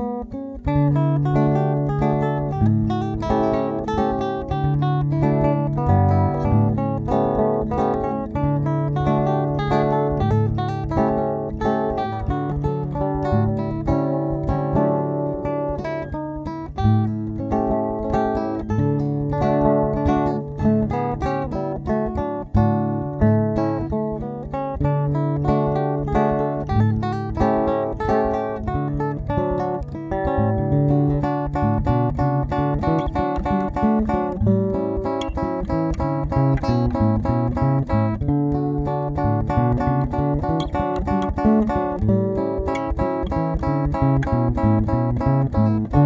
Bye. you